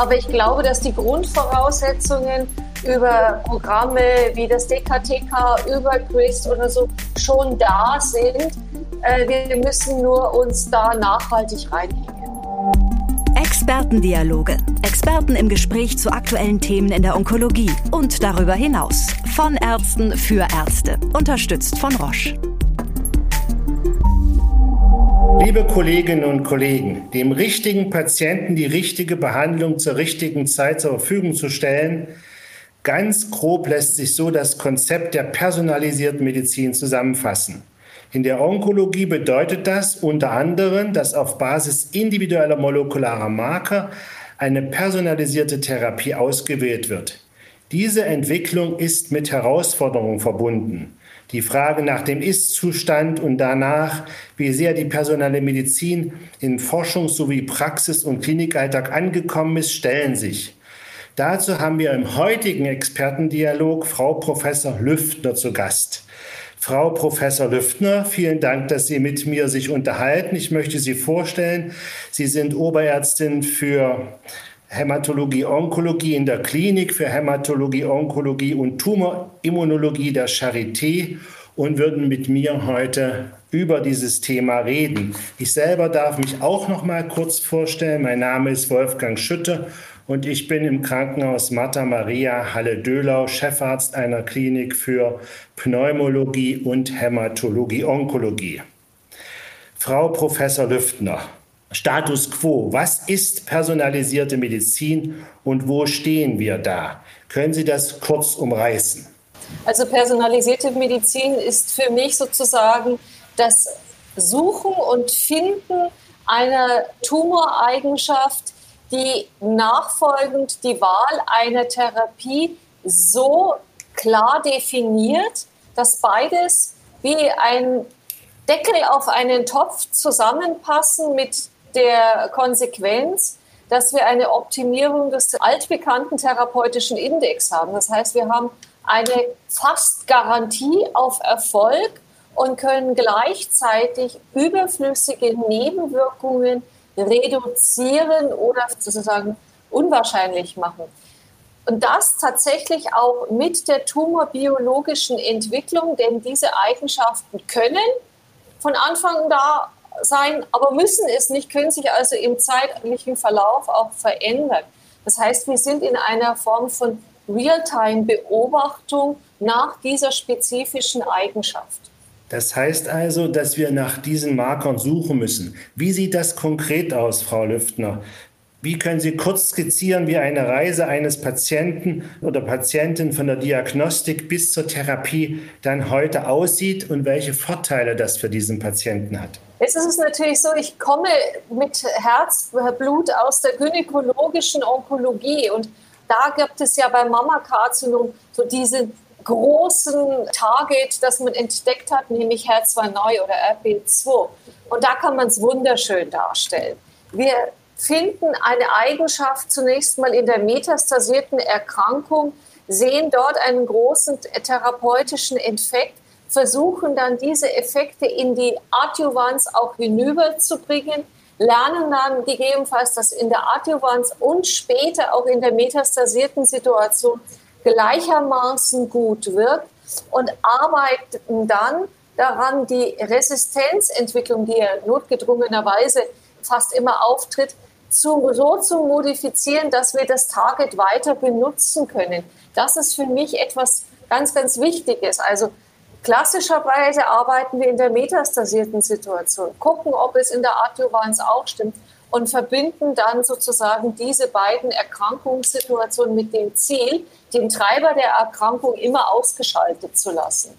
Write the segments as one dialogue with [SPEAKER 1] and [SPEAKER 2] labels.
[SPEAKER 1] Aber ich glaube, dass die Grundvoraussetzungen über Programme wie das DKTK, über CRIST oder so schon da sind. Äh, wir müssen nur uns da nachhaltig reinhängen.
[SPEAKER 2] Expertendialoge. Experten im Gespräch zu aktuellen Themen in der Onkologie und darüber hinaus. Von Ärzten für Ärzte. Unterstützt von Roche.
[SPEAKER 3] Liebe Kolleginnen und Kollegen, dem richtigen Patienten die richtige Behandlung zur richtigen Zeit zur Verfügung zu stellen, ganz grob lässt sich so das Konzept der personalisierten Medizin zusammenfassen. In der Onkologie bedeutet das unter anderem, dass auf Basis individueller molekularer Marker eine personalisierte Therapie ausgewählt wird. Diese Entwicklung ist mit Herausforderungen verbunden. Die Frage nach dem Ist-Zustand und danach, wie sehr die personelle Medizin in Forschungs- sowie Praxis- und Klinikalltag angekommen ist, stellen sich. Dazu haben wir im heutigen Expertendialog Frau Professor Lüftner zu Gast. Frau Professor Lüftner, vielen Dank, dass Sie mit mir sich unterhalten. Ich möchte Sie vorstellen. Sie sind Oberärztin für Hämatologie, Onkologie in der Klinik für Hämatologie, Onkologie und Tumorimmunologie der Charité und würden mit mir heute über dieses Thema reden. Ich selber darf mich auch noch mal kurz vorstellen. Mein Name ist Wolfgang Schütte und ich bin im Krankenhaus Martha Maria Halle-Dölau Chefarzt einer Klinik für Pneumologie und Hämatologie, Onkologie. Frau Professor Lüftner, Status quo. Was ist personalisierte Medizin und wo stehen wir da? Können Sie das kurz umreißen?
[SPEAKER 1] Also personalisierte Medizin ist für mich sozusagen das Suchen und Finden einer Tumoreigenschaft, die nachfolgend die Wahl einer Therapie so klar definiert, dass beides wie ein Deckel auf einen Topf zusammenpassen mit der Konsequenz, dass wir eine Optimierung des altbekannten therapeutischen Index haben. Das heißt, wir haben eine fast Garantie auf Erfolg und können gleichzeitig überflüssige Nebenwirkungen reduzieren oder sozusagen unwahrscheinlich machen. Und das tatsächlich auch mit der tumorbiologischen Entwicklung, denn diese Eigenschaften können von Anfang da sein, aber müssen es nicht, können sich also im zeitlichen Verlauf auch verändern. Das heißt, wir sind in einer Form von Realtime-Beobachtung nach dieser spezifischen Eigenschaft.
[SPEAKER 3] Das heißt also, dass wir nach diesen Markern suchen müssen. Wie sieht das konkret aus, Frau Lüftner? Wie können Sie kurz skizzieren, wie eine Reise eines Patienten oder Patientin von der Diagnostik bis zur Therapie dann heute aussieht und welche Vorteile das für diesen Patienten hat?
[SPEAKER 1] Jetzt ist es natürlich so, ich komme mit Herzblut aus der gynäkologischen Onkologie und da gibt es ja beim Mammakarzinom so diesen großen Target, das man entdeckt hat, nämlich HER2 neu oder RP2. Und da kann man es wunderschön darstellen. Wir finden eine Eigenschaft zunächst mal in der metastasierten Erkrankung, sehen dort einen großen therapeutischen Effekt, versuchen dann diese Effekte in die Adjuvanz auch hinüberzubringen, lernen dann gegebenenfalls, dass in der Adjuvanz und später auch in der metastasierten Situation gleichermaßen gut wirkt und arbeiten dann daran, die Resistenzentwicklung, die ja notgedrungenerweise fast immer auftritt, zu, so zu modifizieren, dass wir das Target weiter benutzen können. Das ist für mich etwas ganz, ganz Wichtiges. Also klassischerweise arbeiten wir in der metastasierten Situation, gucken, ob es in der Adjuvanz auch stimmt und verbinden dann sozusagen diese beiden Erkrankungssituationen mit dem Ziel, den Treiber der Erkrankung immer ausgeschaltet zu lassen.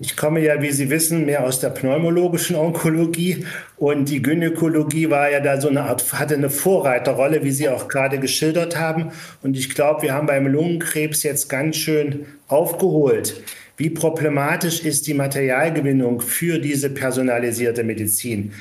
[SPEAKER 3] Ich komme ja, wie Sie wissen, mehr aus der pneumologischen Onkologie und die Gynäkologie war ja da so eine Art, hatte eine Vorreiterrolle, wie Sie auch gerade geschildert haben. Und ich glaube, wir haben beim Lungenkrebs jetzt ganz schön aufgeholt. Wie problematisch ist die Materialgewinnung für diese personalisierte Medizin?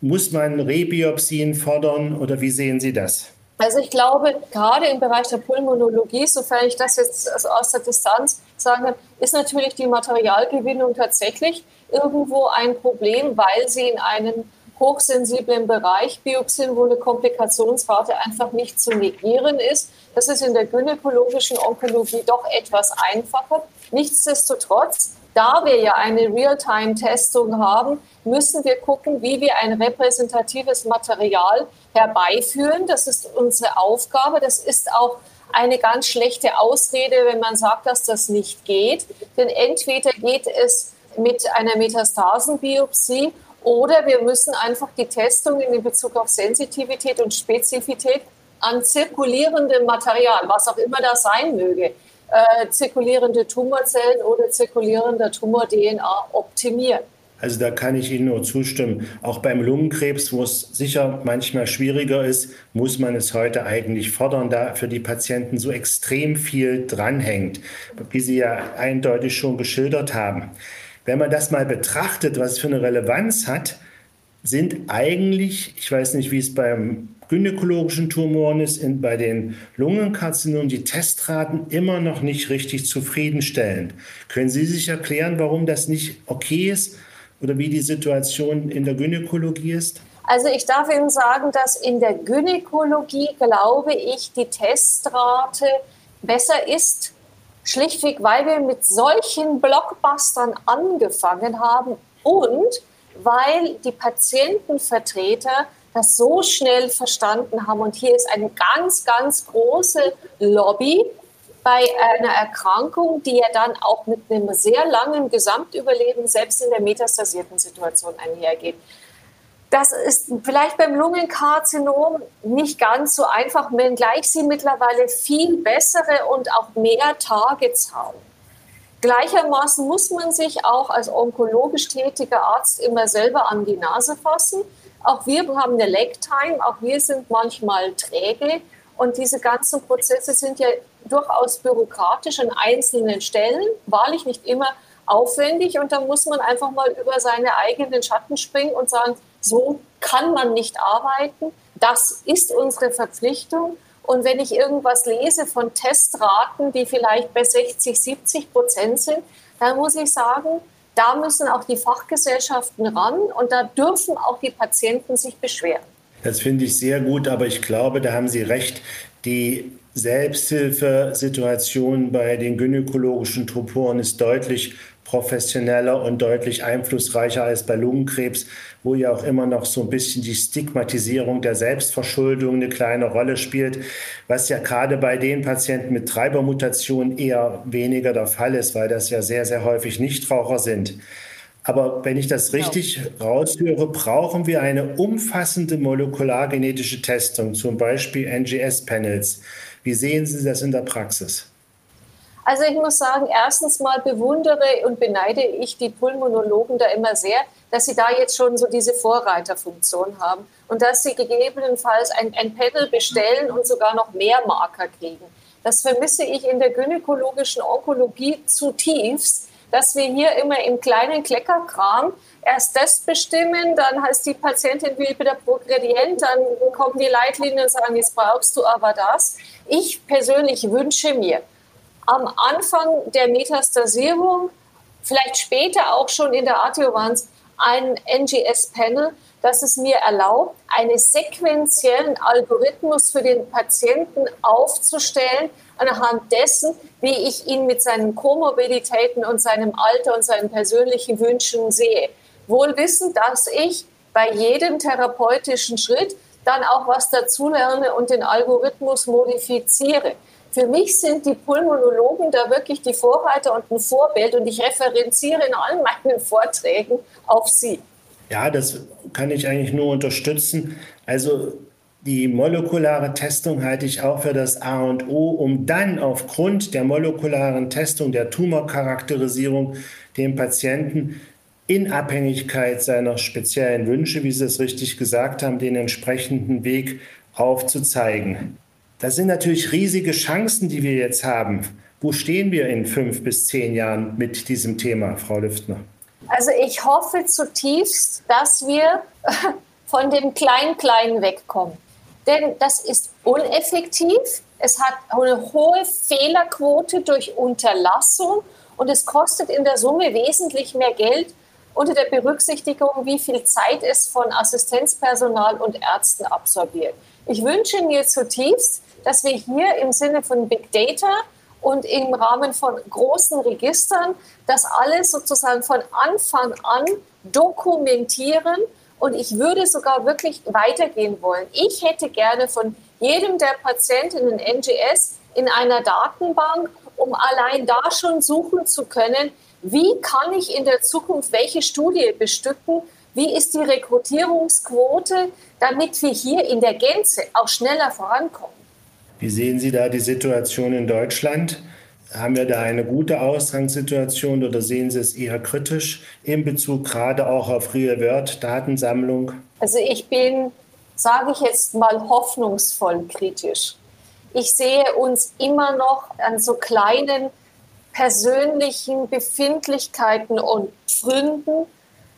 [SPEAKER 3] Muss man Rebiopsien fordern oder wie sehen Sie das?
[SPEAKER 1] Also ich glaube, gerade im Bereich der Pulmonologie, sofern ich das jetzt aus der Distanz sagen kann, ist natürlich die Materialgewinnung tatsächlich irgendwo ein Problem, weil sie in einen hochsensiblen Bereich biopsieren, wo eine Komplikationsrate einfach nicht zu negieren ist. Das ist in der gynäkologischen Onkologie doch etwas einfacher. Nichtsdestotrotz, da wir ja eine Realtime-Testung haben, müssen wir gucken, wie wir ein repräsentatives Material herbeiführen. Das ist unsere Aufgabe. Das ist auch eine ganz schlechte Ausrede, wenn man sagt, dass das nicht geht. Denn entweder geht es mit einer Metastasenbiopsie oder wir müssen einfach die Testungen in Bezug auf Sensitivität und Spezifität an zirkulierendem Material, was auch immer das sein möge, äh, zirkulierende Tumorzellen oder zirkulierender Tumor-DNA optimieren.
[SPEAKER 3] Also da kann ich Ihnen nur zustimmen. Auch beim Lungenkrebs, wo es sicher manchmal schwieriger ist, muss man es heute eigentlich fordern, da für die Patienten so extrem viel dranhängt, wie Sie ja eindeutig schon geschildert haben. Wenn man das mal betrachtet, was es für eine Relevanz hat, sind eigentlich, ich weiß nicht, wie es beim gynäkologischen Tumoren ist, in, bei den Lungenkarzinomen die Testraten immer noch nicht richtig zufriedenstellend. Können Sie sich erklären, warum das nicht okay ist oder wie die Situation in der Gynäkologie ist?
[SPEAKER 1] Also ich darf Ihnen sagen, dass in der Gynäkologie, glaube ich, die Testrate besser ist Schlichtweg, weil wir mit solchen Blockbustern angefangen haben und weil die Patientenvertreter das so schnell verstanden haben. Und hier ist eine ganz, ganz große Lobby bei einer Erkrankung, die ja dann auch mit einem sehr langen Gesamtüberleben selbst in der metastasierten Situation einhergeht. Das ist vielleicht beim Lungenkarzinom nicht ganz so einfach, wenngleich sie mittlerweile viel bessere und auch mehr Targets haben. Gleichermaßen muss man sich auch als onkologisch tätiger Arzt immer selber an die Nase fassen. Auch wir haben eine Lag-Time, auch wir sind manchmal träge und diese ganzen Prozesse sind ja durchaus bürokratisch an einzelnen Stellen, wahrlich nicht immer aufwendig und da muss man einfach mal über seine eigenen Schatten springen und sagen, so kann man nicht arbeiten. Das ist unsere Verpflichtung. Und wenn ich irgendwas lese von Testraten, die vielleicht bei 60, 70 Prozent sind, dann muss ich sagen, da müssen auch die Fachgesellschaften ran und da dürfen auch die Patienten sich beschweren.
[SPEAKER 3] Das finde ich sehr gut, aber ich glaube, da haben Sie recht. Die Selbsthilfesituation bei den gynäkologischen Tumoren ist deutlich professioneller und deutlich einflussreicher als bei Lungenkrebs, wo ja auch immer noch so ein bisschen die Stigmatisierung der Selbstverschuldung eine kleine Rolle spielt, was ja gerade bei den Patienten mit Treibermutationen eher weniger der Fall ist, weil das ja sehr, sehr häufig Nichtraucher sind. Aber wenn ich das genau. richtig raushöre, brauchen wir eine umfassende molekulargenetische Testung, zum Beispiel NGS-Panels. Wie sehen Sie das in der Praxis?
[SPEAKER 1] Also ich muss sagen, erstens mal bewundere und beneide ich die Pulmonologen da immer sehr, dass sie da jetzt schon so diese Vorreiterfunktion haben und dass sie gegebenenfalls ein, ein Panel bestellen und sogar noch mehr Marker kriegen. Das vermisse ich in der gynäkologischen Onkologie zutiefst, dass wir hier immer im kleinen Kleckerkram erst das bestimmen, dann heißt die Patientin will wieder Progredient, dann kommen die Leitlinien und sagen, jetzt brauchst du aber das. Ich persönlich wünsche mir, am Anfang der Metastasierung, vielleicht später auch schon in der Adjuvanz, ein NGS-Panel, das es mir erlaubt, einen sequentiellen Algorithmus für den Patienten aufzustellen, anhand dessen, wie ich ihn mit seinen Komorbiditäten und seinem Alter und seinen persönlichen Wünschen sehe. Wohl wissend, dass ich bei jedem therapeutischen Schritt dann auch was dazulerne und den Algorithmus modifiziere. Für mich sind die Pulmonologen da wirklich die Vorreiter und ein Vorbild und ich referenziere in allen meinen Vorträgen auf sie.
[SPEAKER 3] Ja, das kann ich eigentlich nur unterstützen. Also die molekulare Testung halte ich auch für das A und O, um dann aufgrund der molekularen Testung, der Tumorcharakterisierung, dem Patienten in Abhängigkeit seiner speziellen Wünsche, wie Sie es richtig gesagt haben, den entsprechenden Weg aufzuzeigen. Das sind natürlich riesige Chancen, die wir jetzt haben. Wo stehen wir in fünf bis zehn Jahren mit diesem Thema, Frau Lüftner?
[SPEAKER 1] Also ich hoffe zutiefst, dass wir von dem Klein-Klein wegkommen. Denn das ist uneffektiv. Es hat eine hohe Fehlerquote durch Unterlassung und es kostet in der Summe wesentlich mehr Geld, unter der Berücksichtigung, wie viel Zeit es von Assistenzpersonal und Ärzten absorbiert. Ich wünsche mir zutiefst, dass wir hier im Sinne von Big Data und im Rahmen von großen Registern das alles sozusagen von Anfang an dokumentieren. Und ich würde sogar wirklich weitergehen wollen. Ich hätte gerne von jedem der Patienten ein NGS in einer Datenbank, um allein da schon suchen zu können, wie kann ich in der Zukunft welche Studie bestücken, wie ist die Rekrutierungsquote, damit wir hier in der Gänze auch schneller vorankommen.
[SPEAKER 3] Wie sehen Sie da die Situation in Deutschland? Haben wir da eine gute Ausgangssituation oder sehen Sie es eher kritisch in Bezug gerade auch auf Real World Datensammlung?
[SPEAKER 1] Also ich bin, sage ich jetzt mal, hoffnungsvoll kritisch. Ich sehe uns immer noch an so kleinen persönlichen Befindlichkeiten und Gründen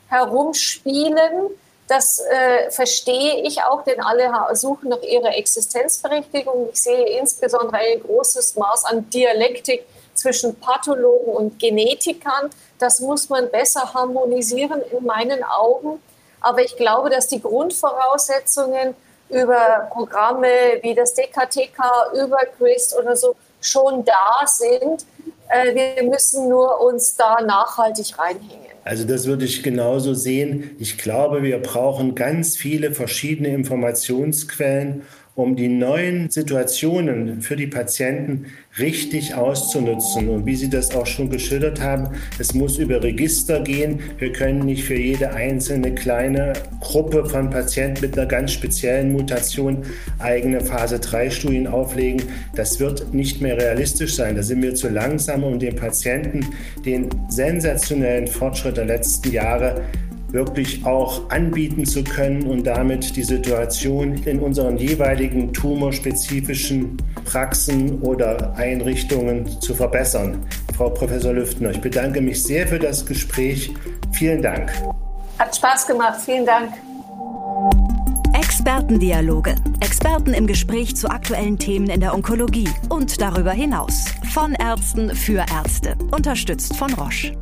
[SPEAKER 1] herumspielen, das äh, verstehe ich auch, denn alle suchen nach ihrer Existenzberechtigung. Ich sehe insbesondere ein großes Maß an Dialektik zwischen Pathologen und Genetikern. Das muss man besser harmonisieren in meinen Augen. Aber ich glaube, dass die Grundvoraussetzungen über Programme wie das DKTK, über CRIST oder so schon da sind. Äh, wir müssen nur uns da nachhaltig reinhängen.
[SPEAKER 3] Also das würde ich genauso sehen. Ich glaube, wir brauchen ganz viele verschiedene Informationsquellen um die neuen Situationen für die Patienten richtig auszunutzen. Und wie Sie das auch schon geschildert haben, es muss über Register gehen. Wir können nicht für jede einzelne kleine Gruppe von Patienten mit einer ganz speziellen Mutation eigene Phase-3-Studien auflegen. Das wird nicht mehr realistisch sein. Da sind wir zu langsam, um den Patienten den sensationellen Fortschritt der letzten Jahre wirklich auch anbieten zu können und damit die Situation in unseren jeweiligen tumorspezifischen Praxen oder Einrichtungen zu verbessern. Frau Professor Lüftner, ich bedanke mich sehr für das Gespräch. Vielen Dank.
[SPEAKER 1] Hat Spaß gemacht. Vielen Dank.
[SPEAKER 2] Expertendialoge. Experten im Gespräch zu aktuellen Themen in der Onkologie und darüber hinaus. Von Ärzten für Ärzte. Unterstützt von Roche.